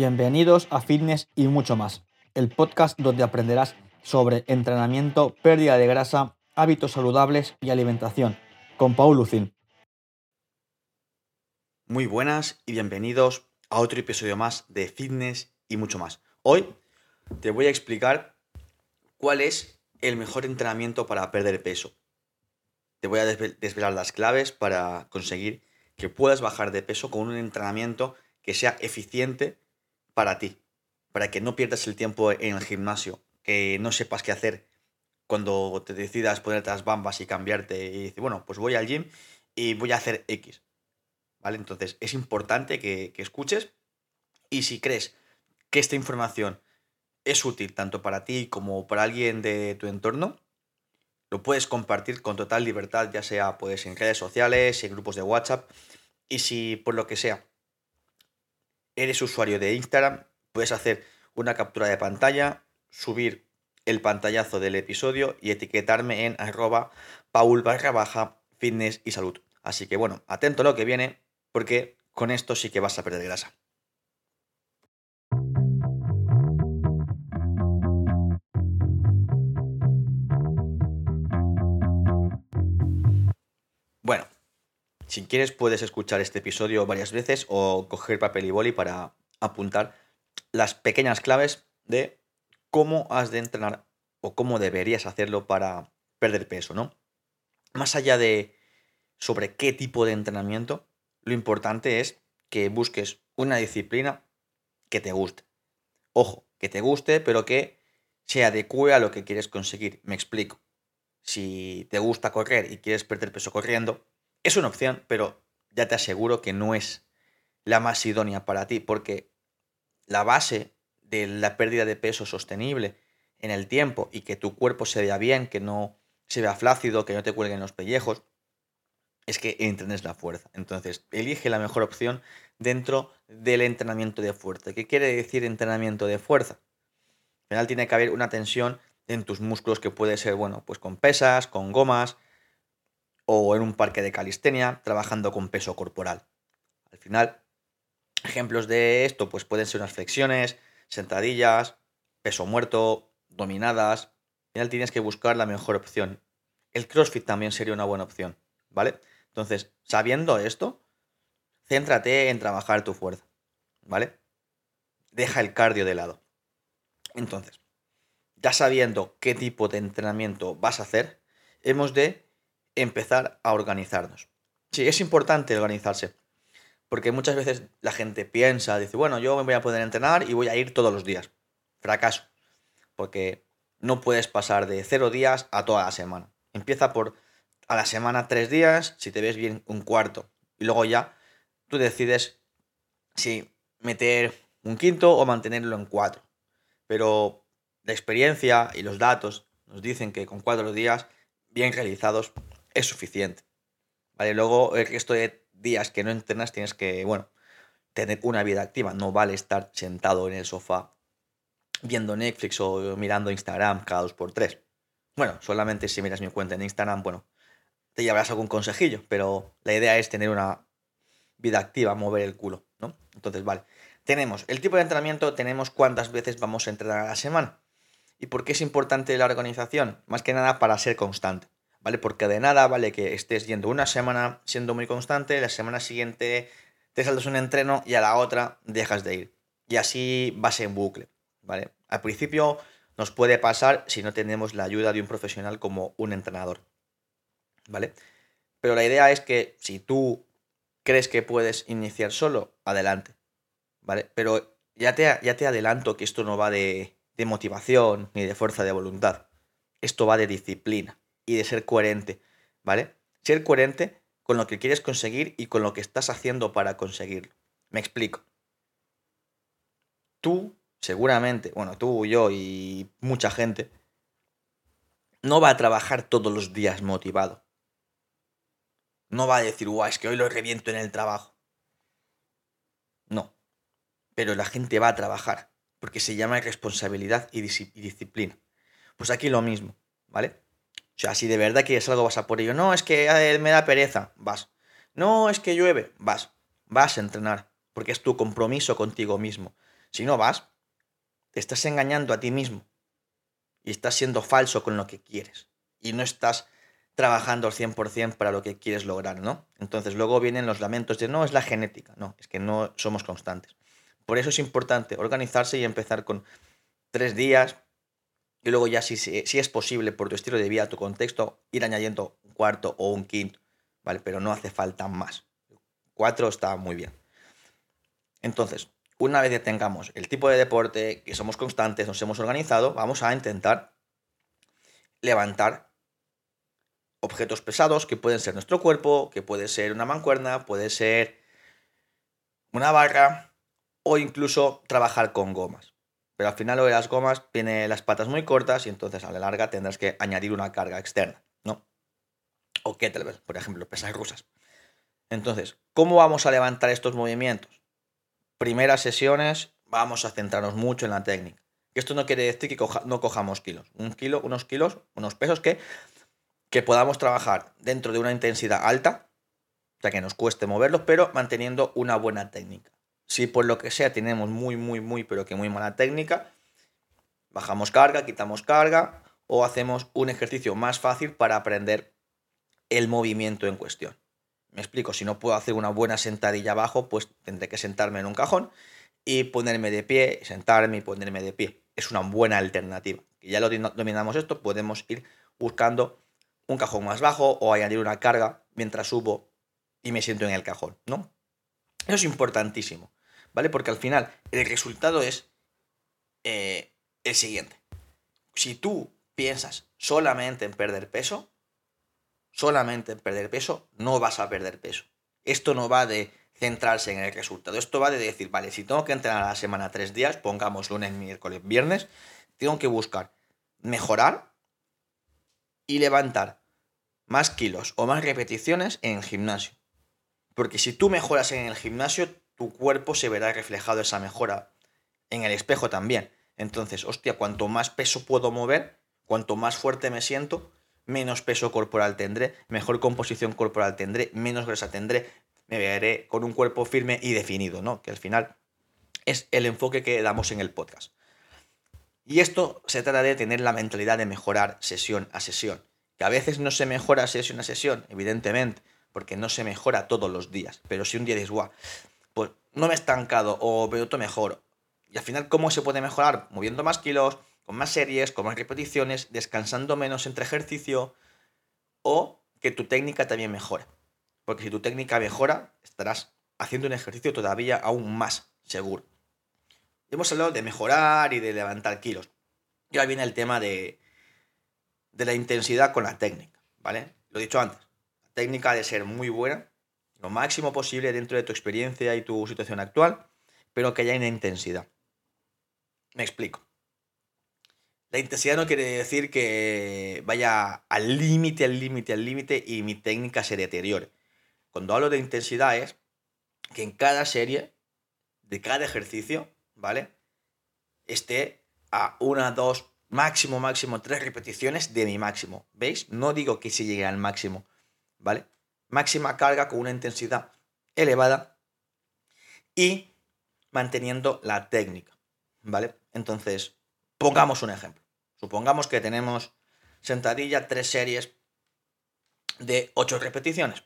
Bienvenidos a Fitness y mucho más, el podcast donde aprenderás sobre entrenamiento, pérdida de grasa, hábitos saludables y alimentación, con Paul Lucin. Muy buenas y bienvenidos a otro episodio más de Fitness y mucho más. Hoy te voy a explicar cuál es el mejor entrenamiento para perder peso. Te voy a desvelar las claves para conseguir que puedas bajar de peso con un entrenamiento que sea eficiente para ti, para que no pierdas el tiempo en el gimnasio, que no sepas qué hacer cuando te decidas ponerte las bambas y cambiarte y decir, bueno, pues voy al gym y voy a hacer X. ¿Vale? Entonces es importante que, que escuches y si crees que esta información es útil tanto para ti como para alguien de tu entorno, lo puedes compartir con total libertad, ya sea pues, en redes sociales, en grupos de WhatsApp. Y si por lo que sea eres usuario de Instagram, puedes hacer una captura de pantalla, subir el pantallazo del episodio y etiquetarme en arroba paul barra baja fitness y salud. Así que bueno, atento a lo que viene porque con esto sí que vas a perder grasa. Bueno, si quieres puedes escuchar este episodio varias veces o coger papel y boli para apuntar las pequeñas claves de cómo has de entrenar o cómo deberías hacerlo para perder peso, ¿no? Más allá de sobre qué tipo de entrenamiento, lo importante es que busques una disciplina que te guste. Ojo, que te guste, pero que se adecue a lo que quieres conseguir. Me explico. Si te gusta correr y quieres perder peso corriendo, es una opción, pero ya te aseguro que no es la más idónea para ti, porque la base de la pérdida de peso sostenible en el tiempo y que tu cuerpo se vea bien, que no se vea flácido, que no te cuelguen los pellejos, es que entrenes la fuerza. Entonces, elige la mejor opción dentro del entrenamiento de fuerza. ¿Qué quiere decir entrenamiento de fuerza? Al final tiene que haber una tensión en tus músculos que puede ser, bueno, pues con pesas, con gomas o en un parque de calistenia, trabajando con peso corporal. Al final, ejemplos de esto pues pueden ser unas flexiones, sentadillas, peso muerto, dominadas. Al final tienes que buscar la mejor opción. El CrossFit también sería una buena opción, ¿vale? Entonces, sabiendo esto, céntrate en trabajar tu fuerza, ¿vale? Deja el cardio de lado. Entonces, ya sabiendo qué tipo de entrenamiento vas a hacer, hemos de empezar a organizarnos. Sí, es importante organizarse, porque muchas veces la gente piensa, dice, bueno, yo me voy a poder entrenar y voy a ir todos los días. Fracaso, porque no puedes pasar de cero días a toda la semana. Empieza por a la semana tres días, si te ves bien un cuarto, y luego ya tú decides si meter un quinto o mantenerlo en cuatro. Pero la experiencia y los datos nos dicen que con cuatro días bien realizados es suficiente. ¿Vale? Luego el resto de días que no entrenas tienes que, bueno, tener una vida activa. No vale estar sentado en el sofá viendo Netflix o mirando Instagram cada dos por tres. Bueno, solamente si miras mi cuenta en Instagram, bueno, te llevarás algún consejillo, pero la idea es tener una vida activa, mover el culo, ¿no? Entonces, vale. Tenemos el tipo de entrenamiento, tenemos cuántas veces vamos a entrenar a la semana. ¿Y por qué es importante la organización? Más que nada para ser constante, ¿vale? Porque de nada vale que estés yendo una semana siendo muy constante, la semana siguiente te saltas un entreno y a la otra dejas de ir. Y así vas en bucle, ¿vale? Al principio nos puede pasar si no tenemos la ayuda de un profesional como un entrenador, ¿vale? Pero la idea es que si tú crees que puedes iniciar solo, adelante, ¿vale? Pero ya te, ya te adelanto que esto no va de, de motivación ni de fuerza de voluntad. Esto va de disciplina y de ser coherente, ¿vale? Ser coherente con lo que quieres conseguir y con lo que estás haciendo para conseguirlo. Me explico. Tú, seguramente, bueno, tú, yo y mucha gente, no va a trabajar todos los días motivado. No va a decir, guau, es que hoy lo reviento en el trabajo. No. Pero la gente va a trabajar, porque se llama responsabilidad y, disciplina. Pues aquí lo mismo, ¿vale? O sea, si de verdad quieres algo, vas a por ello. No, es que me da pereza, vas. No, es que llueve, vas. Vas a entrenar, porque es tu compromiso contigo mismo. Si no vas, te estás engañando a ti mismo y estás siendo falso con lo que quieres y no estás trabajando al 100% para lo que quieres lograr, ¿no? Entonces luego vienen los lamentos de no, es la genética, no, es que no somos constantes. Por eso es importante organizarse y empezar con tres días y luego ya si, si, es posible por tu estilo de vida, tu contexto, ir añadiendo un cuarto o un quinto, ¿vale? Pero no hace falta más. Cuatro está muy bien. Entonces, una vez que tengamos el tipo de deporte, que somos constantes, nos hemos organizado, vamos a intentar levantar objetos pesados que pueden ser nuestro cuerpo, que puede ser una mancuerna, puede ser una barra o incluso trabajar con gomas. Pero al final lo de las gomas tiene las patas muy cortas y entonces a la larga tendrás que añadir una carga externa, ¿no? O kettlebell, por ejemplo, pesas rusas. Entonces, ¿cómo vamos a levantar estos movimientos? primeras sesiones vamos a centrarnos mucho en la técnica. Esto no quiere decir que no cojamos kilos. Un kilo, unos kilos, unos pesos que, que podamos trabajar dentro de una intensidad alta, sea que nos cueste moverlos, pero manteniendo una buena técnica. Si por lo que sea tenemos muy, muy, muy, pero que muy mala técnica, bajamos carga, quitamos carga o hacemos un ejercicio más fácil para aprender el movimiento en cuestión. Me explico, si no puedo hacer una buena sentadilla abajo, pues tendré que sentarme en un cajón y ponerme de pie, sentarme y ponerme de pie. Es una buena alternativa. Ya lo dominamos esto, podemos ir buscando un cajón más bajo o añadir una carga mientras subo y me siento en el cajón, ¿no? Eso es importantísimo, ¿vale? Porque al final el resultado es eh, el siguiente. Si tú piensas solamente en perder peso, solamente en perder peso, no vas a perder peso. Esto no va de centrarse en el resultado. Esto va de decir, vale, si tengo que entrenar a la semana tres días, pongamos lunes, miércoles, viernes, tengo que buscar mejorar y levantar más kilos o más repeticiones en el gimnasio. Porque si tú mejoras en el gimnasio, tu cuerpo se verá reflejado esa mejora en el espejo también. Entonces, hostia, cuanto más peso puedo mover, cuanto más fuerte me siento, menos peso corporal tendré, mejor composición corporal tendré, menos grasa tendré, me veré con un cuerpo firme y definido, ¿no? Que al final es el enfoque que damos en el podcast. Y esto se trata de tener la mentalidad de mejorar sesión a sesión. Que a veces no se mejora sesión a sesión, evidentemente, porque no se mejora todos los días. Pero si un día dices, guau, pues no me he estancado o otro mejor. Y al final, ¿cómo se puede mejorar? Moviendo más kilos, con más series, con más repeticiones, descansando menos entre ejercicio o que tu técnica también mejore. Porque si tu técnica mejora, estarás haciendo un ejercicio todavía aún más seguro. Hemos hablado de mejorar y de levantar kilos. Y ahora viene el tema de, de la intensidad con la técnica, ¿vale? Lo he dicho antes, la técnica ha de ser muy buena, lo máximo posible dentro de tu experiencia y tu situación actual, pero que haya una intensidad. Me explico. La intensidad no quiere decir que vaya al límite, al límite, al límite y mi técnica se deteriore. Cuando hablo de intensidad es que en cada serie, de cada ejercicio, ¿vale? Esté a una, dos, máximo, máximo, tres repeticiones de mi máximo. ¿Veis? No digo que se llegue al máximo, ¿vale? Máxima carga con una intensidad elevada y manteniendo la técnica, ¿vale? Entonces, pongamos un ejemplo. Supongamos que tenemos sentadilla, tres series de ocho repeticiones.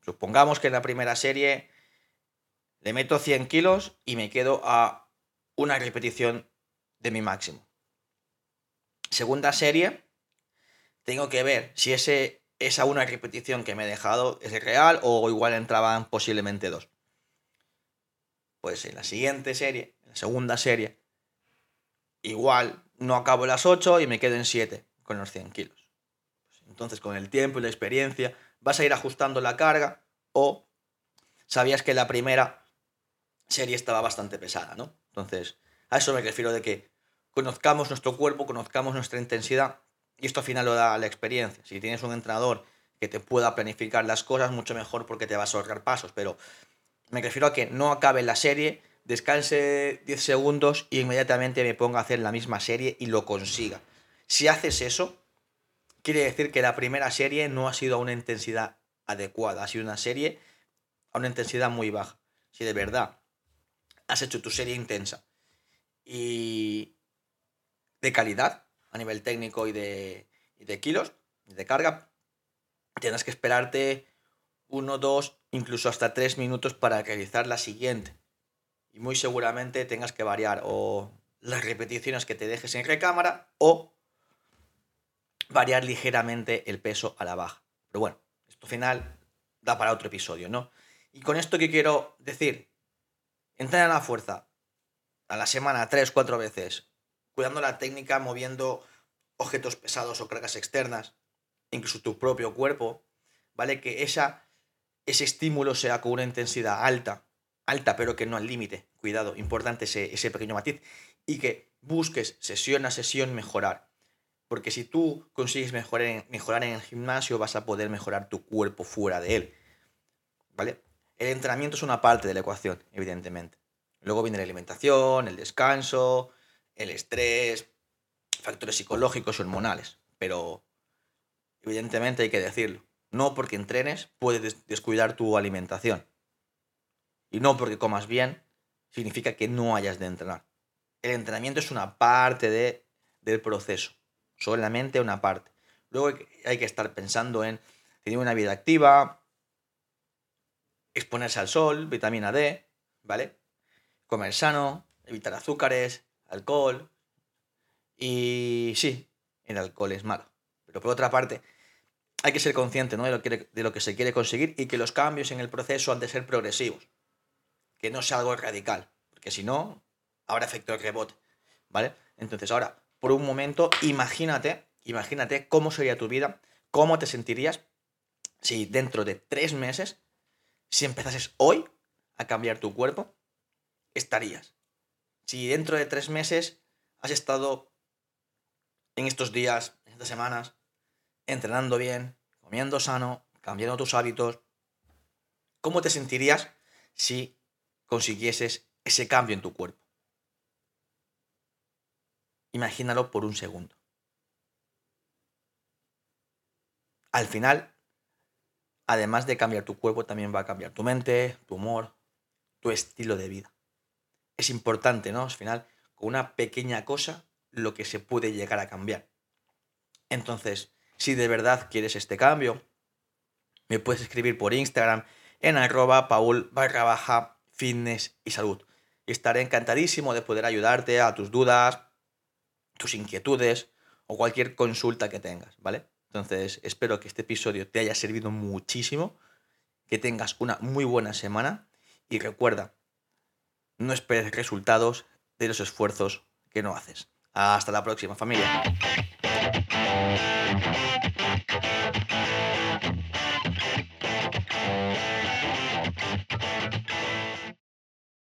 Supongamos que en la primera serie le meto 100 kilos y me quedo a una repetición de mi máximo. Segunda serie, tengo que ver si ese, esa una repetición que me he dejado es real o igual entraban posiblemente dos. Pues en la siguiente serie, en la segunda serie, igual no acabo las 8 y me quedo en 7 con los 100 kilos. Entonces, con el tiempo y la experiencia, vas a ir ajustando la carga o sabías que la primera serie estaba bastante pesada, ¿no? Entonces, a eso me refiero de que conozcamos nuestro cuerpo, conozcamos nuestra intensidad y esto al final lo da la experiencia. Si tienes un entrenador que te pueda planificar las cosas, mucho mejor porque te vas a ahorrar pasos, pero me refiero a que no acabe la serie descanse 10 segundos y inmediatamente me ponga a hacer la misma serie y lo consiga. Si haces eso, quiere decir que la primera serie no ha sido a una intensidad adecuada, ha sido una serie a una intensidad muy baja. Si de verdad has hecho tu serie intensa y de calidad a nivel técnico y de, y de kilos, de carga, tienes que esperarte uno, dos, incluso hasta tres minutos para realizar la siguiente. Y muy seguramente tengas que variar o las repeticiones que te dejes en recámara o variar ligeramente el peso a la baja. Pero bueno, esto final da para otro episodio, ¿no? Y con esto que quiero decir, entrena la fuerza a la semana tres, cuatro veces, cuidando la técnica, moviendo objetos pesados o cargas externas, incluso tu propio cuerpo, ¿vale? Que esa, ese estímulo sea con una intensidad alta, alta pero que no al límite, cuidado, importante ese, pequeño matiz, y que busques sesión a sesión mejorar. Porque si tú consigues mejorar en el gimnasio, vas a poder mejorar tu cuerpo fuera de él. ¿Vale? El entrenamiento es una parte de la ecuación, evidentemente. Luego viene la alimentación, el descanso, el estrés, factores psicológicos y hormonales. Pero evidentemente hay que decirlo. No porque entrenes puedes descuidar tu alimentación. Y no porque comas bien significa que no hayas de entrenar. El entrenamiento es una parte de, del proceso solamente una parte. Luego hay que estar pensando en tener una vida activa, exponerse al sol, vitamina D, ¿vale? Comer sano, evitar azúcares, alcohol. Y sí, el alcohol es malo. Pero por otra parte, hay que ser consciente ¿no? de, lo que, de lo que se quiere conseguir y que los cambios en el proceso han de ser progresivos. Que no sea algo radical. Porque si no, habrá efecto rebote. ¿Vale? Entonces, ahora, por un momento, imagínate, imagínate cómo sería tu vida, cómo te sentirías si dentro de tres meses, si empezases hoy a cambiar tu cuerpo, estarías. Si dentro de tres meses has estado en estos días, en estas semanas, entrenando bien, comiendo sano, cambiando tus hábitos, ¿cómo te sentirías si consiguieses ese cambio en tu cuerpo? Imagínalo por un segundo. Al final, además de cambiar tu cuerpo, también va a cambiar tu mente, tu humor, tu estilo de vida. Es importante, ¿no? Al final, con una pequeña cosa, lo que se puede llegar a cambiar. Entonces, si de verdad quieres este cambio, me puedes escribir por Instagram en arroba paul barra baja fitness y salud. Y estaré encantadísimo de poder ayudarte a tus dudas, tus inquietudes o cualquier consulta que tengas, ¿vale? Entonces, espero que este episodio te haya servido muchísimo, que tengas una muy buena semana y recuerda, no esperes resultados de los esfuerzos que no haces. Hasta la próxima, familia.